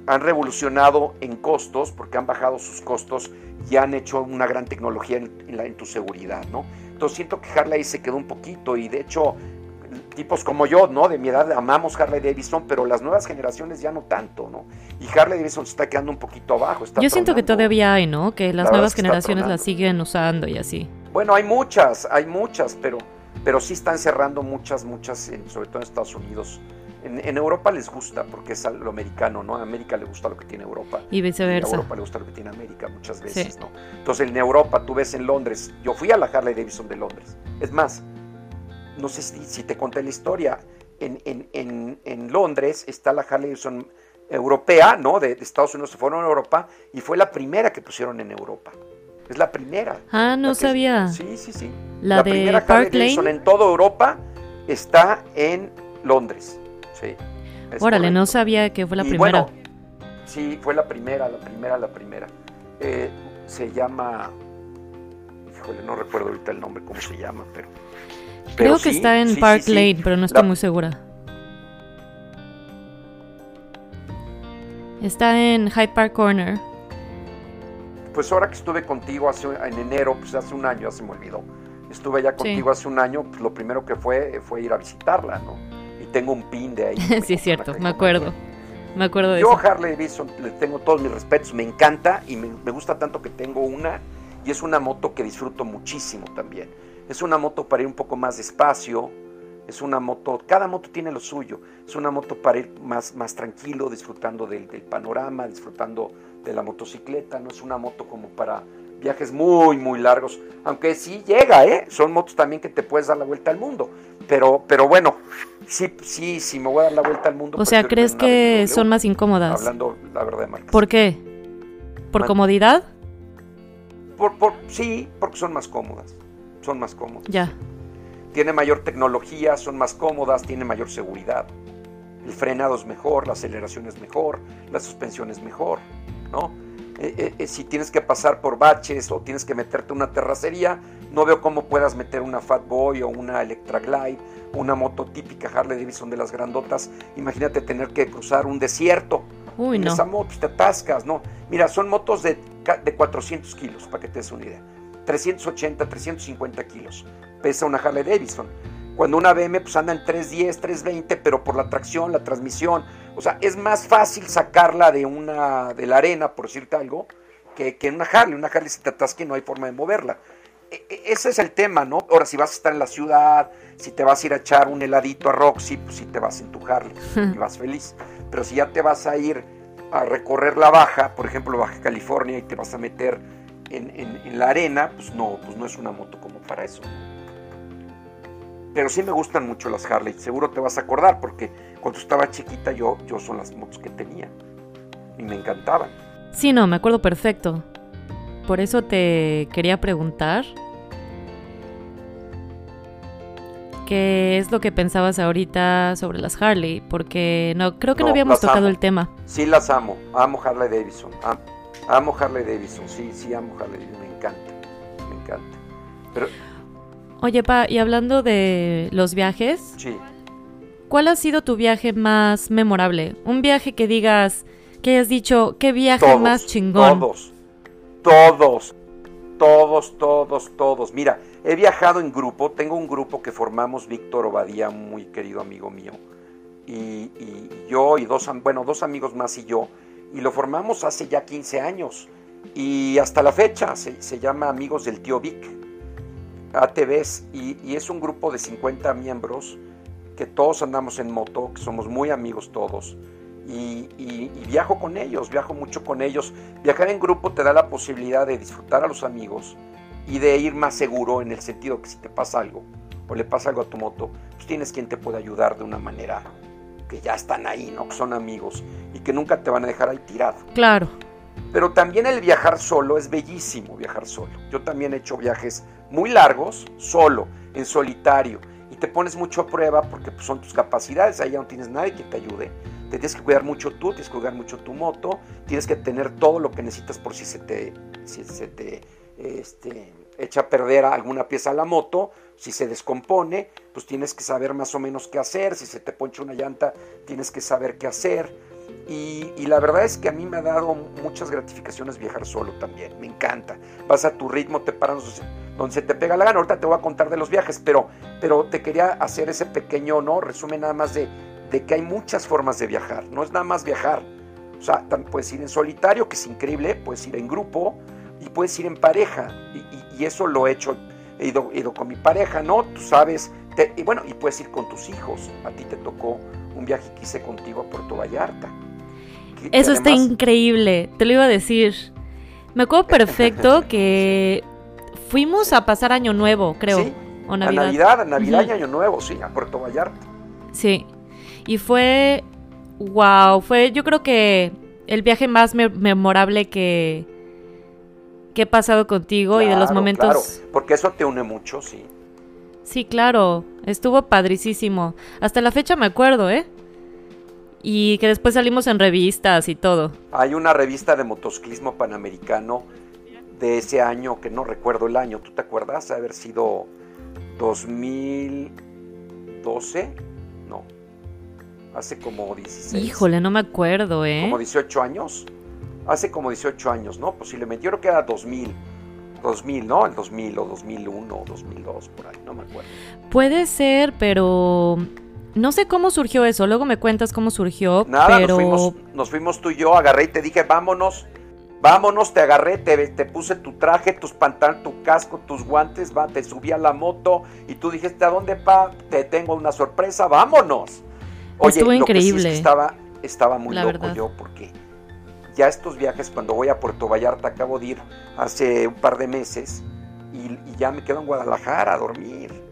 han revolucionado en costos, porque han bajado sus costos y han hecho una gran tecnología en, la, en tu seguridad, ¿no? Entonces siento que Harley se quedó un poquito y de hecho tipos como yo, ¿no? De mi edad amamos Harley Davidson, pero las nuevas generaciones ya no tanto, ¿no? Y Harley Davidson se está quedando un poquito abajo. Yo siento que todavía hay, ¿no? Que las nuevas generaciones la siguen usando y así. Bueno, hay muchas, hay muchas, pero, pero sí están cerrando muchas, muchas, sobre todo en Estados Unidos. En, Europa les gusta porque es lo americano, ¿no? A América le gusta lo que tiene Europa. Y viceversa. a Europa le gusta lo que tiene América muchas veces, ¿no? Entonces en Europa, tú ves en Londres, yo fui a la Harley Davidson de Londres. Es más, no sé si, te conté la historia, en, en, en, Londres está la Harley Davidson europea, ¿no? De, de Estados Unidos se fueron a Europa y fue la primera que pusieron en Europa. Es la primera. Ah, no sabía. sí, sí, sí. La, de primera Park Lane. en toda Europa está en Londres. Sí. Órale, no sabía que fue la primera. sí, fue la primera, la primera, la primera. Eh, se llama. Híjole, no recuerdo ahorita el nombre, cómo se llama, pero. Creo que está en Park Lane, pero no estoy muy segura. Está en Hyde Park Corner pues ahora que estuve contigo hace, en enero, pues hace un año, ya se me olvidó, estuve ya contigo hace un año, pues lo primero que fue fue ir a visitarla, ¿no? Y tengo un pin de ahí. (laughs) sí, es cierto, me acuerdo. Me acuerdo de Yo eso. Harley Davidson le tengo todos mis respetos, me encanta y me, me gusta tanto que tengo una y es una moto que disfruto muchísimo también. Es una moto para ir un poco más despacio, es una moto, cada moto tiene lo suyo, es una moto para ir más, más tranquilo, disfrutando del, del panorama, disfrutando de la motocicleta, no es una moto como para viajes muy, muy largos, aunque sí llega, ¿eh? Son motos también que te puedes dar la vuelta al mundo, pero, pero bueno, sí, sí, sí me voy a dar la vuelta al mundo. O sea, ¿crees que son más incómodas? Hablando la verdad de marcas. ¿Por qué? ¿Por comodidad? Por, por, sí, porque son más cómodas, son más cómodas. Ya. Tiene mayor tecnología, son más cómodas, tiene mayor seguridad. El frenado es mejor, la aceleración es mejor, la suspensión es mejor. Eh, eh, eh, si tienes que pasar por baches o tienes que meterte una terracería, no veo cómo puedas meter una Fat Boy o una Electra Glide, una moto típica Harley Davidson de las grandotas. Imagínate tener que cruzar un desierto. Uy, en esa moto te atascas, ¿no? Mira, son motos de, de 400 kilos, para que te des una idea. 380, 350 kilos. Pesa una Harley Davidson. Cuando una BM pues anda en 310, 320, pero por la tracción, la transmisión, o sea, es más fácil sacarla de una de la arena, por decirte algo, que, que en una Harley. Una Harley si te atasca no hay forma de moverla. E, e, ese es el tema, ¿no? Ahora, si vas a estar en la ciudad, si te vas a ir a echar un heladito a Roxy, pues si te vas en tu Harley (laughs) y vas feliz. Pero si ya te vas a ir a recorrer la Baja, por ejemplo, Baja California, y te vas a meter en, en, en la arena, pues no, pues no es una moto como para eso. Pero sí me gustan mucho las Harley. Seguro te vas a acordar porque cuando estaba chiquita yo, yo son las motos que tenía. Y me encantaban. Sí, no, me acuerdo perfecto. Por eso te quería preguntar. ¿Qué es lo que pensabas ahorita sobre las Harley? Porque no creo que no, habíamos tocado el tema. Sí, las amo. Amo Harley Davidson. Amo, Harley Davidson. Sí, sí, amo Harley Davidson. Me encanta. Me encanta. Pero Oye, Pa, y hablando de los viajes, sí. ¿cuál ha sido tu viaje más memorable? Un viaje que digas, que hayas dicho, qué viaje más chingón. Todos, todos, todos, todos, todos. Mira, he viajado en grupo, tengo un grupo que formamos Víctor Obadía, muy querido amigo mío, y, yo y dos, bueno, dos amigos más y yo, y lo formamos hace ya 15 años, y hasta la fecha se, se llama Amigos del Tío Vic ATVs y, es un grupo de 50 miembros que todos andamos en moto, que somos muy amigos todos y, viajo con ellos, viajo mucho con ellos. Viajar en grupo te da la posibilidad de disfrutar a los amigos y de ir más seguro en el sentido que si te pasa algo o le pasa algo a tu moto, pues tienes quien te pueda ayudar de una manera que ya están ahí, ¿no? Que son amigos y que nunca te van a dejar ahí tirado. Claro. Pero también el viajar solo es bellísimo, viajar solo. Yo también he hecho viajes muy largos, solo, en solitario, y te pones mucho a prueba porque pues, son tus capacidades, ahí ya no tienes nadie que te ayude te tienes que cuidar mucho tú, tienes que cuidar mucho tu moto, tienes que tener todo lo que necesitas por si se te, si se te este, echa a perder alguna pieza a la moto, si se descompone, pues tienes que saber más o menos qué hacer, si se te poncha una llanta, tienes que saber qué hacer. Y, la verdad es que a mí me ha dado muchas gratificaciones viajar solo también, me encanta. Vas a tu ritmo, te paras donde se te pega la gana. Ahorita te voy a contar de los viajes, pero, pero te quería hacer ese pequeño ¿no? resumen nada más de, de que hay muchas formas de viajar, no es nada más viajar. O sea, puedes ir en solitario, que es increíble, puedes ir en grupo y puedes ir en pareja. Y, eso lo he hecho, he ido, ido, con mi pareja, ¿no? Tú sabes, y bueno, y puedes ir con tus hijos. A ti te tocó un viaje que hice contigo a Puerto Vallarta. (laughs) eso está increíble, te lo iba a decir. Me acuerdo perfecto (laughs) que fuimos a pasar Año Nuevo, creo. Sí, o Navidad. A Navidad, Navidad y Año Nuevo, sí, a Puerto Vallarta. Sí, y fue, wow, fue yo creo que el viaje más memorable que, que he pasado contigo y de los momentos... Claro, porque eso te une mucho, sí. Sí, claro, estuvo padricísimo. Hasta la fecha me acuerdo, ¿eh? Y que después salimos en revistas y todo. Hay una revista de motociclismo panamericano de ese año, que no recuerdo el año, ¿tú te acuerdas? De haber sido 2012 hace como 16. Híjole, no me acuerdo, ¿eh? Como 18 años. Hace como 18 años, ¿no? Posiblemente. Yo creo que era 2000. 2000, ¿no? El 2000 o 2001 o 2002, por ahí, no me acuerdo. Puede ser, pero no sé cómo surgió eso. Luego me cuentas cómo surgió. Nada, pero... nos, fuimos, nos fuimos tú y yo, agarré y te dije, vámonos. Vámonos, te agarré, te, te puse tu traje, tus pantalones, tu casco, tus guantes, va, te subí a la moto y tú dijiste, ¿a dónde, pa? Te tengo una sorpresa, vámonos. Oye, Estuvo increíble. estaba, estaba muy loco yo porque ya estos viajes, cuando voy a Puerto Vallarta, acabo de ir hace un par de meses y, ya me quedo en Guadalajara a dormir.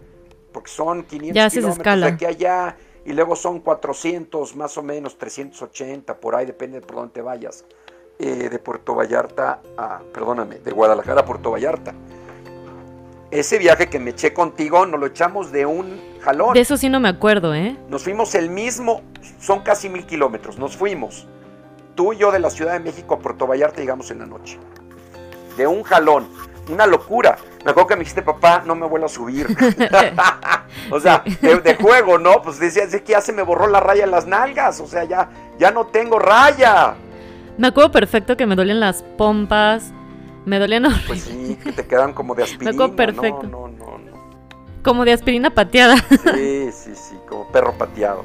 Porque son 500 ya kilómetros de aquí a allá y luego son 400, más o menos 380, por ahí, depende de por dónde te vayas. Eh, de Puerto Vallarta a, perdóname, de Guadalajara a Puerto Vallarta. Ese viaje que me eché contigo, nos lo echamos de un jalón. De eso sí no me acuerdo, ¿eh? Nos fuimos el mismo, son casi mil kilómetros, nos fuimos. Tú y yo de la Ciudad de México a Puerto Vallarta llegamos en la noche. De un jalón, una locura. Me acuerdo que me dijiste, papá, no me vuelvo a subir. (laughs) (laughs) o sea, de, juego, ¿no? Pues decía, es que ya se me borró la raya en las nalgas. O sea, ya, ya no tengo raya. Me acuerdo perfecto que me duelen las pompas me dolían horrible. Pues sí, que te quedan como de (laughs) aspirina. Me perfecto. No, no, no, Como de aspirina pateada. Sí, sí, sí, como perro pateado.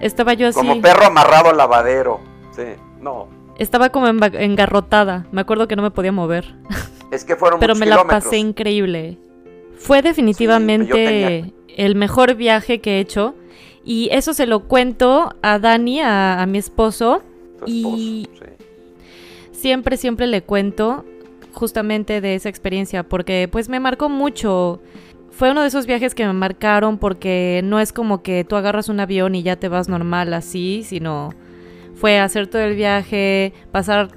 Estaba yo así. Como perro amarrado al lavadero. Sí, no. Estaba como engarrotada. Me acuerdo que no me podía mover. Es que fueron Pero me la pasé increíble. Fue definitivamente el mejor viaje que he hecho. Y eso se lo cuento a Dani, a, mi esposo. y siempre, siempre le cuento justamente de esa experiencia, porque pues me marcó mucho. Fue uno de esos viajes que me marcaron porque no es como que tú agarras un avión y ya te vas normal así, sino fue hacer todo el viaje, pasar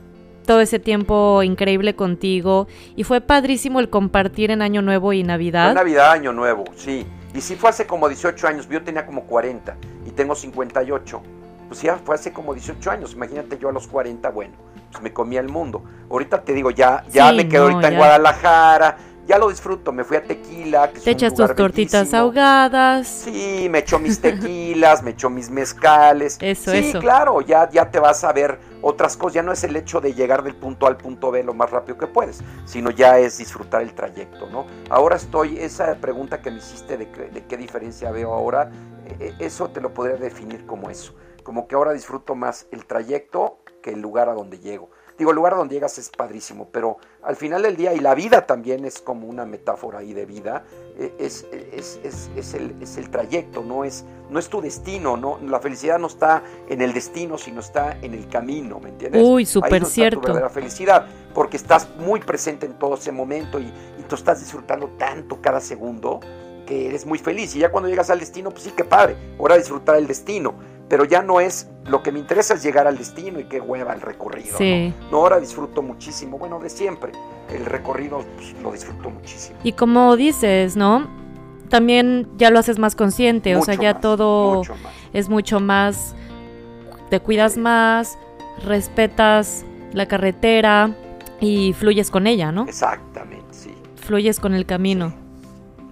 todo ese tiempo increíble contigo y fue padrísimo el compartir en Año Nuevo y Navidad. Navidad, Año Nuevo, sí. Y sí fue hace como 18 años, yo tenía como 40 y tengo 58. Pues ya fue hace como 18 años, imagínate yo a los 40, bueno pues me comía el mundo. Ahorita te digo, ya, ya me quedo ahorita en Guadalajara, ya lo disfruto, me fui a Tequila. Que te echas tus tortitas ahogadas. Sí, me echo mis tequilas, me echo mis mezcales. Eso, sí, claro, ya, ya te vas a ver otras cosas, ya no es el hecho de llegar del punto A al punto B lo más rápido que puedes, sino ya es disfrutar el trayecto, ¿no? Ahora estoy, esa pregunta que me hiciste de, de qué diferencia veo ahora, e, e, eso te lo podría definir como eso, como que ahora disfruto más el trayecto que el lugar a donde llego. Digo, el lugar donde llegas es padrísimo, pero al final del día, y la vida también es como una metáfora ahí de vida, e, es, es, es, es el, el, trayecto, no es, no es tu destino, no, la felicidad no está en el destino, sino está en el camino, ¿me entiendes? Uy, súper cierto. Felicidad, porque estás muy presente en todo ese momento y, y tú estás disfrutando tanto cada segundo que eres muy feliz. Y ya cuando llegas al destino, pues sí, qué padre, ahora disfrutar el destino pero ya no es, lo que me interesa es llegar al destino y qué hueva el recorrido. ¿no? ahora disfruto muchísimo, bueno, de siempre, el recorrido pues, lo disfruto muchísimo. Y como dices, ¿no? También ya lo haces más consciente, o sea, ya todo es mucho más, te cuidas más, respetas la carretera y fluyes con ella, ¿no? Exactamente, sí. Fluyes con el camino.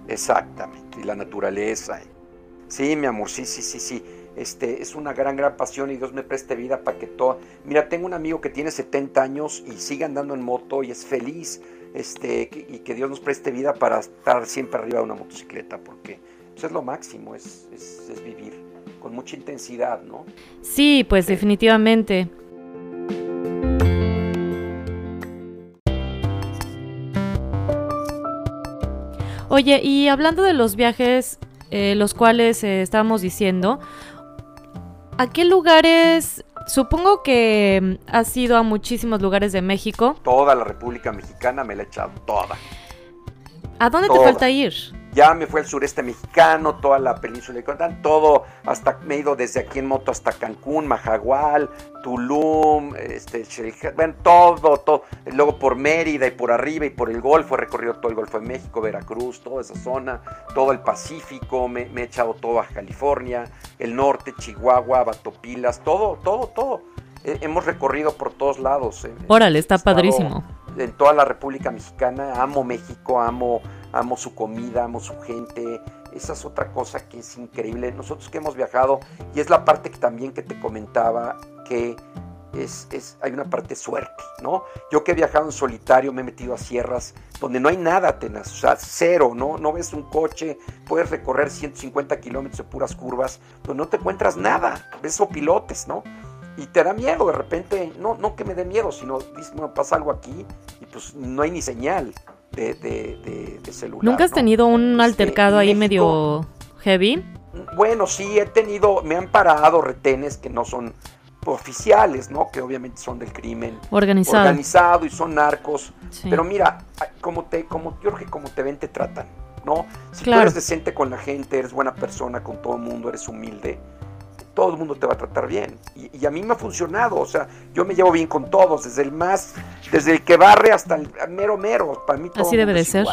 Exactamente, y la naturaleza. Sí, mi amor, sí, sí, sí, sí. Este, es una gran, gran pasión y Dios me preste vida para que todo... Mira, tengo un amigo que tiene 70 años y sigue andando en moto y es feliz, este, y que Dios nos preste vida para estar siempre arriba de una motocicleta, porque pues, es lo máximo, es, es, vivir con mucha intensidad, ¿no? Sí, pues definitivamente. Oye, y hablando de los viajes, eh, los cuales eh, estábamos diciendo, ¿A qué lugares? Supongo que mm, has ido a muchísimos lugares de México. Toda la República Mexicana me la he echado, toda. ¿A dónde te falta ir? Ya me fue al sureste mexicano, toda la península de Yucatán, todo, hasta me he ido desde aquí en moto hasta Cancún, Majagual, Tulum, este, bueno, todo, todo. Luego por Mérida y por arriba y por el Golfo, he recorrido todo el Golfo de México, Veracruz, toda esa zona, todo el Pacífico, me, he echado todo a California, el norte, Chihuahua, Batopilas, todo, todo, todo. hemos recorrido por todos lados. Eh, Órale, está padrísimo. En toda la República Mexicana, amo México, amo amo su comida, amo su gente. Esa es otra cosa que es increíble. Nosotros que hemos viajado, y es la parte que también que te comentaba, que es, es, hay una parte suerte, ¿no? Yo que he viajado en solitario, me he metido a sierras donde no hay nada tenaz, o sea, cero, ¿no? No ves un coche, puedes recorrer 150 kilómetros de puras curvas, donde no te encuentras nada, ves pilotes, ¿no? Y te da miedo de repente, no, no que me dé miedo, sino pasa algo aquí y pues no hay ni señal de, celular. ¿Nunca has tenido un este, altercado ahí medio heavy? Bueno, sí, he tenido, me han parado retenes que no son oficiales, ¿no? Que obviamente son del crimen organizado, organizado y son narcos. Pero mira, como te, como que como te ven te tratan, ¿no? Si tú eres decente con la gente, eres buena persona con todo el mundo, eres humilde, todo el mundo te va a tratar bien. Y, a mí me ha funcionado, o sea, yo me llevo bien con todos, desde el más, desde el que barre hasta el mero mero, para mí todo Así debe de ser.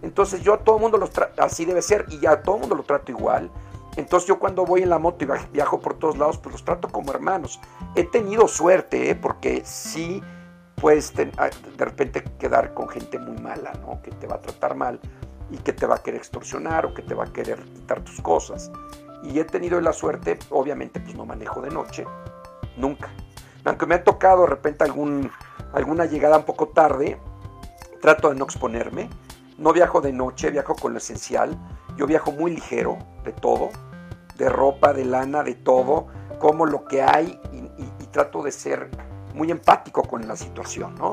Entonces yo a todo el mundo los trato, así debe ser, y a todo el mundo lo trato igual. Entonces yo cuando voy en la moto y viajo por todos lados, pues los trato como hermanos. He tenido suerte, ¿eh? porque sí puedes ah, de repente quedar con gente muy mala, ¿no? Que te va a tratar mal y que te va a querer extorsionar o que te va a querer quitar tus cosas y he tenido la suerte, obviamente pues no manejo de noche, nunca. Aunque me ha tocado de repente alguna llegada un poco tarde, trato de no exponerme. No viajo de noche, viajo con lo esencial. Yo viajo muy ligero de todo, de ropa, de lana, de todo, como lo que hay y, trato de ser muy empático con la situación, ¿no?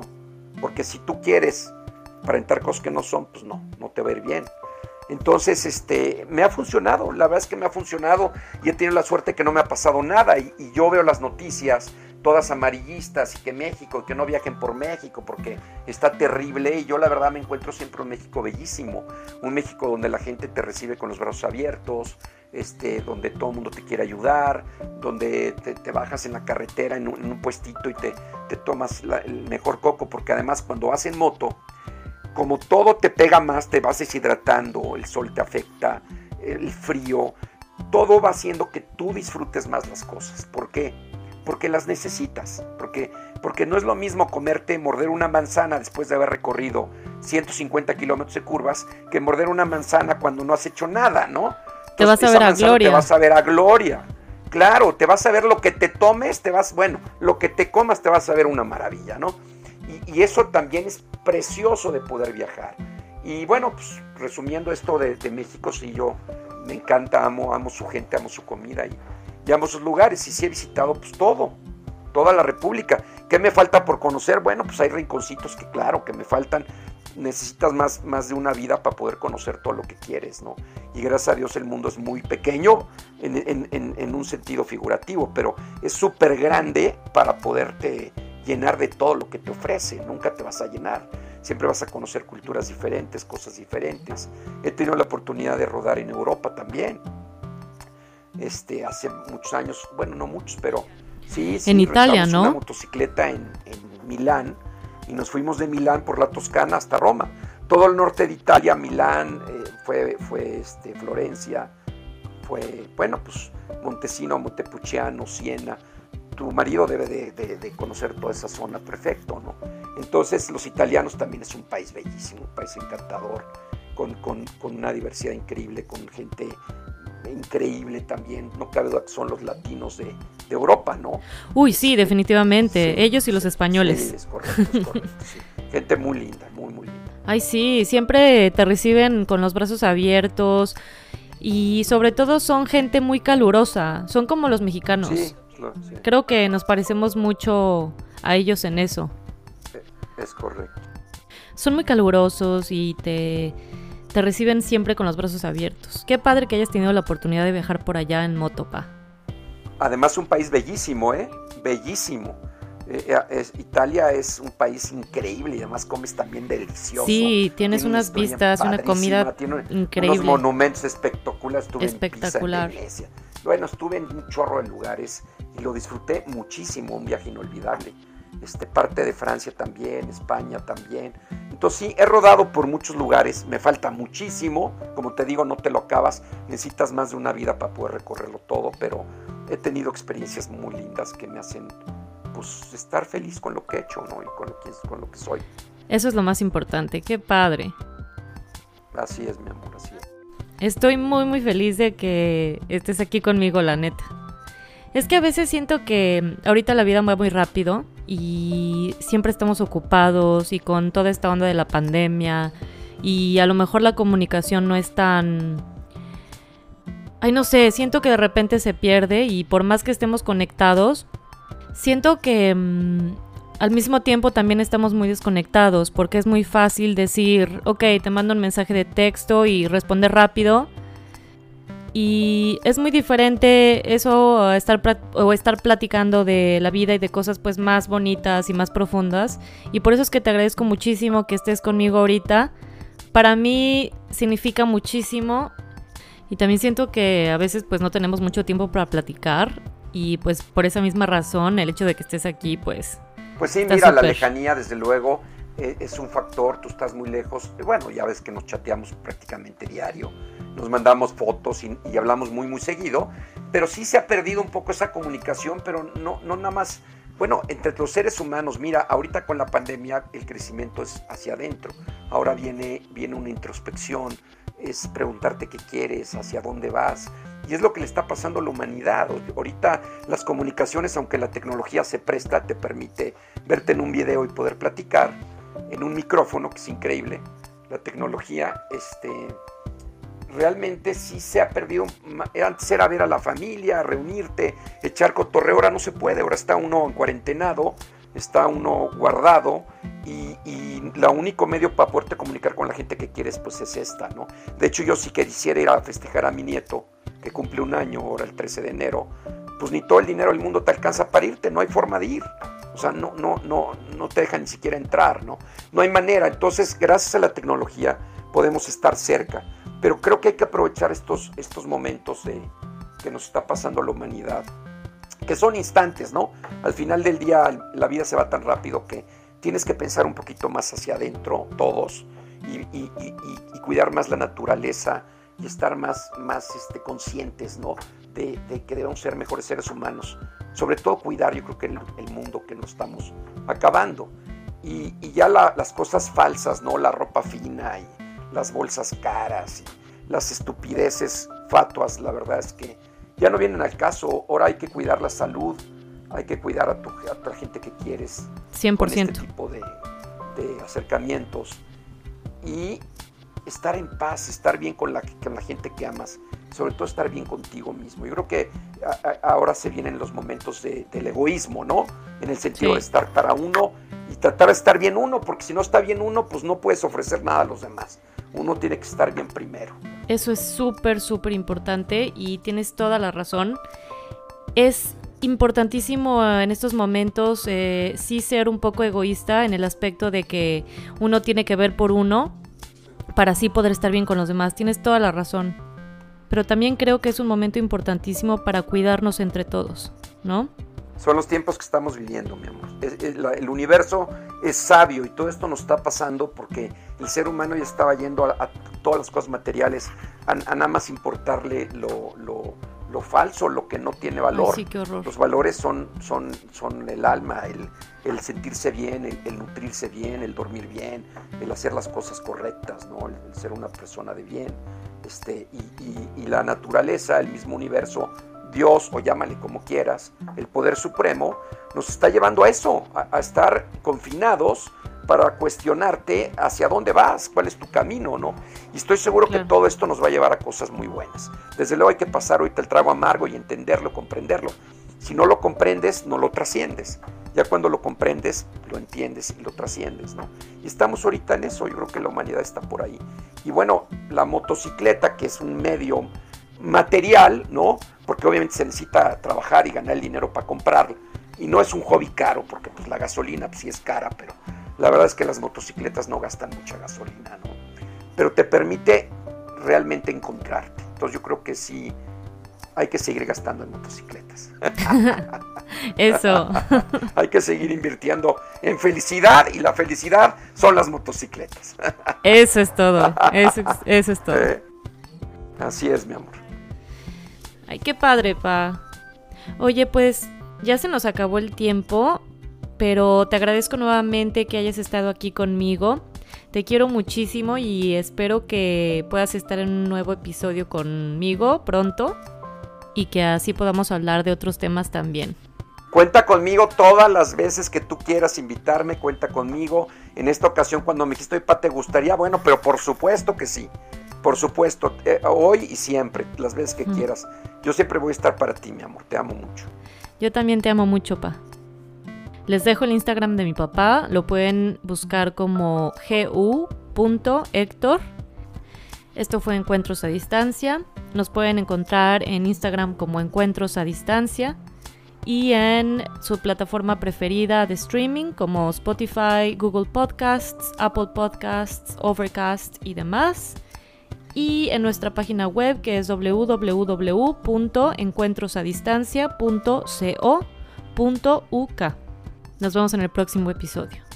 Porque si tú quieres aparentar cosas que no son, pues no, no te va a ir bien. Entonces, este, me ha funcionado, la verdad es que me ha funcionado y he tenido la suerte que no me ha pasado nada. Y, yo veo las noticias todas amarillistas y que México, que no viajen por México porque está terrible. Y yo la verdad me encuentro siempre un México bellísimo, un México donde la gente te recibe con los brazos abiertos, este, donde todo el mundo te quiere ayudar, donde te, bajas en la carretera en un, puestito y te, tomas el mejor coco porque además cuando vas en moto, como todo te pega más, te vas deshidratando, el sol te afecta, el frío, todo va haciendo que tú disfrutes más las cosas. ¿Por qué? Porque las necesitas, porque, porque no es lo mismo comerte, morder una manzana después de haber recorrido 150 kilómetros de curvas, que morder una manzana cuando no has hecho nada, ¿no? te vas a ver a gloria. Te vas a ver a gloria. Claro, te vas a ver lo que te tomes, te vas, bueno, lo que te comas te vas a ver una maravilla, ¿no? Y, eso también es precioso de poder viajar. Y bueno, pues resumiendo esto de, México, sí, yo me encanta, amo, amo su gente, amo su comida y, amo sus lugares. Y sí he visitado pues todo, toda la República. ¿Qué me falta por conocer? Bueno, pues hay rinconcitos que claro, que me faltan. Necesitas más, más de una vida para poder conocer todo lo que quieres, ¿no? Y gracias a Dios el mundo es muy pequeño en, en un sentido figurativo, pero es súper grande para poderte llenar de todo lo que te ofrece. Nunca te vas a llenar. Siempre vas a conocer culturas diferentes, cosas diferentes. He tenido la oportunidad de rodar en Europa también este, hace muchos años, bueno, no muchos, pero sí, sí en Italia, ¿no? Una motocicleta en, en, Milán y nos fuimos de Milán por la Toscana hasta Roma. Todo el norte de Italia, Milán, eh, fue, fue este, Florencia, fue, bueno, pues Montesino, Montepulciano, Siena. Tu marido debe de, de, conocer toda esa zona perfecto, ¿no? Entonces, los italianos también es un país bellísimo, un país encantador, con, con, con una diversidad increíble, con gente increíble también, no cabe duda que son los latinos de, Europa, ¿no? Uy, sí, definitivamente, ellos y los españoles. Sí, es correcto, es correcto, (laughs) Gente muy linda, muy, muy linda. Ay, sí, siempre te reciben con los brazos abiertos y sobre todo son gente muy calurosa, son como los mexicanos. Sí, Creo que nos parecemos mucho a ellos en eso. Es correcto. Son muy calurosos y te te reciben siempre con los brazos abiertos. Qué padre que hayas tenido la oportunidad de viajar por allá en Motopa. Además, un país bellísimo, ¿eh? Bellísimo. Eh, eh, Italia es un país increíble y además comes también delicioso. Sí, tienes unas vistas, una comida tiene increíble. Unos monumentos espectaculares. Estuve Espectacular. En Pisa, bueno, estuve en un chorro de lugares y lo disfruté muchísimo, un viaje inolvidable. Este, parte de Francia también, España también. Entonces sí, he rodado por muchos lugares, me falta muchísimo, como te digo, no te lo acabas, necesitas más de una vida para poder recorrerlo todo, pero he tenido experiencias muy lindas que me hacen pues estar feliz con lo que he hecho, ¿no? Y con lo que, con lo que soy. Eso es lo más importante, qué padre. Así es, mi amor, así es. Estoy muy muy feliz de que estés aquí conmigo, la neta. Es que a veces siento que ahorita la vida va muy rápido y siempre estamos ocupados y con toda esta onda de la pandemia y a lo mejor la comunicación no es tan... Ay, no sé, siento que de repente se pierde y por más que estemos conectados, siento que mm, al mismo tiempo también estamos muy desconectados porque es muy fácil decir, ok, te mando un mensaje de texto y responder rápido y es muy diferente eso estar o estar platicando de la vida y de cosas pues más bonitas y más profundas. Y por eso es que te agradezco muchísimo que estés conmigo ahorita. Para mí significa muchísimo. Y también siento que a veces pues no tenemos mucho tiempo para platicar. Y pues por esa misma razón el hecho de que estés aquí pues... Pues sí, mira, la lejanía desde luego es un factor, tú estás muy lejos. Bueno, ya ves que nos chateamos prácticamente diario nos mandamos fotos y, hablamos muy, muy seguido, pero sí se ha perdido un poco esa comunicación, pero no, no nada más, bueno, entre los seres humanos, mira, ahorita con la pandemia el crecimiento es hacia adentro, ahora viene, viene una introspección, es preguntarte qué quieres, hacia dónde vas, y es lo que le está pasando a la humanidad. Ahorita las comunicaciones, aunque la tecnología se presta, te permite verte en un video y poder platicar en un micrófono, que es increíble. La tecnología, este, realmente sí se ha perdido. Antes era ver a la familia, reunirte, echar cotorreo, ahora no se puede, ahora está uno en cuarentenado, está uno guardado y, y la único medio para poderte comunicar con la gente que quieres pues es esta, ¿no? De hecho yo sí que quisiera ir a festejar a mi nieto, que cumple un año ahora el 13 de enero, pues ni todo el dinero del mundo te alcanza para irte, no hay forma de ir. O sea, no, no, no, no te deja ni siquiera entrar, ¿no? No hay manera. Entonces, gracias a la tecnología podemos estar cerca. Pero creo que hay que aprovechar estos, estos momentos de, que nos está pasando a la humanidad, que son instantes, ¿no? Al final del día la vida se va tan rápido que tienes que pensar un poquito más hacia adentro, todos, y, cuidar más la naturaleza y estar más, más este, conscientes, ¿no? De, que debemos ser mejores seres humanos. Sobre todo cuidar, yo creo que el, mundo que nos estamos acabando. Y, ya las cosas falsas, ¿no? La ropa fina y las bolsas caras y las estupideces fatuas, la verdad es que ya no vienen al caso. Ahora hay que cuidar la salud, hay que cuidar a, tu, a la gente que quieres. 100%. Con este tipo de, de, acercamientos. Y estar en paz, estar bien con la, con la gente que amas. Sobre todo estar bien contigo mismo. Yo creo que ahora se vienen los momentos del egoísmo, ¿no? En el sentido de estar para uno y tratar de estar bien uno, porque si no está bien uno, pues no puedes ofrecer nada a los demás. Uno tiene que estar bien primero. Eso es súper, súper importante y tienes toda la razón. Es importantísimo en estos momentos eh, sí ser un poco egoísta en el aspecto de que uno tiene que ver por uno para así poder estar bien con los demás. Tienes toda la razón. Pero también creo que es un momento importantísimo para cuidarnos entre todos, ¿no? Son los tiempos que estamos viviendo, mi amor. el universo es sabio y todo esto nos está pasando porque el ser humano ya estaba yendo a, todas las cosas materiales, a, nada más importarle lo, lo, falso, lo que no tiene valor. sí, qué horror. Los valores son, son, son el alma, el, el sentirse bien, el, nutrirse bien, el dormir bien, el hacer las cosas correctas, ¿no? el, ser una persona de bien. Este, y, y la naturaleza, el mismo universo, Dios o llámale como quieras, el poder supremo, nos está llevando a eso, a, estar confinados para cuestionarte hacia dónde vas, cuál es tu camino, ¿no? Y estoy seguro que todo esto nos va a llevar a cosas muy buenas. Desde luego hay que pasar ahorita el trago amargo y entenderlo, comprenderlo. Si no lo comprendes, no lo trasciendes. Ya cuando lo comprendes, lo entiendes y lo trasciendes, ¿no? Y estamos ahorita en eso, yo creo que la humanidad está por ahí. Y bueno, la motocicleta, que es un medio material, ¿no? Porque obviamente se necesita trabajar y ganar el dinero para comprarlo. Y no es un hobby caro, porque pues la gasolina pues, sí es cara, pero la verdad es que las motocicletas no gastan mucha gasolina, ¿no? Pero te permite realmente encontrarte. Entonces yo creo que sí hay que seguir gastando en motocicletas. (laughs) Eso. (laughs) hay que seguir invirtiendo en felicidad y la felicidad son las motocicletas. (laughs) eso es todo. Eso, es todo. Eh, así es, mi amor. Ay, qué padre, pa. Oye, pues ya se nos acabó el tiempo, pero te agradezco nuevamente que hayas estado aquí conmigo. Te quiero muchísimo y espero que puedas estar en un nuevo episodio conmigo pronto y que así podamos hablar de otros temas también. Cuenta conmigo todas las veces que tú quieras invitarme, cuenta conmigo. En esta ocasión cuando me dijiste, pa, ¿te gustaría? Bueno, pero por supuesto que sí. Por supuesto, eh, hoy y siempre, las veces que quieras. Yo siempre voy a estar para ti, mi amor. Te amo mucho. Yo también te amo mucho, pa. Les dejo el Instagram de mi papá. Lo pueden buscar como gu.hector. Esto fue Encuentros a Distancia. Nos pueden encontrar en Instagram como Encuentros a Distancia y en su plataforma preferida de streaming como Spotify, Google Podcasts, Apple Podcasts, Overcast y demás y en nuestra página web que es www.encuentrosadistancia.co.uk. Nos vemos en el próximo episodio.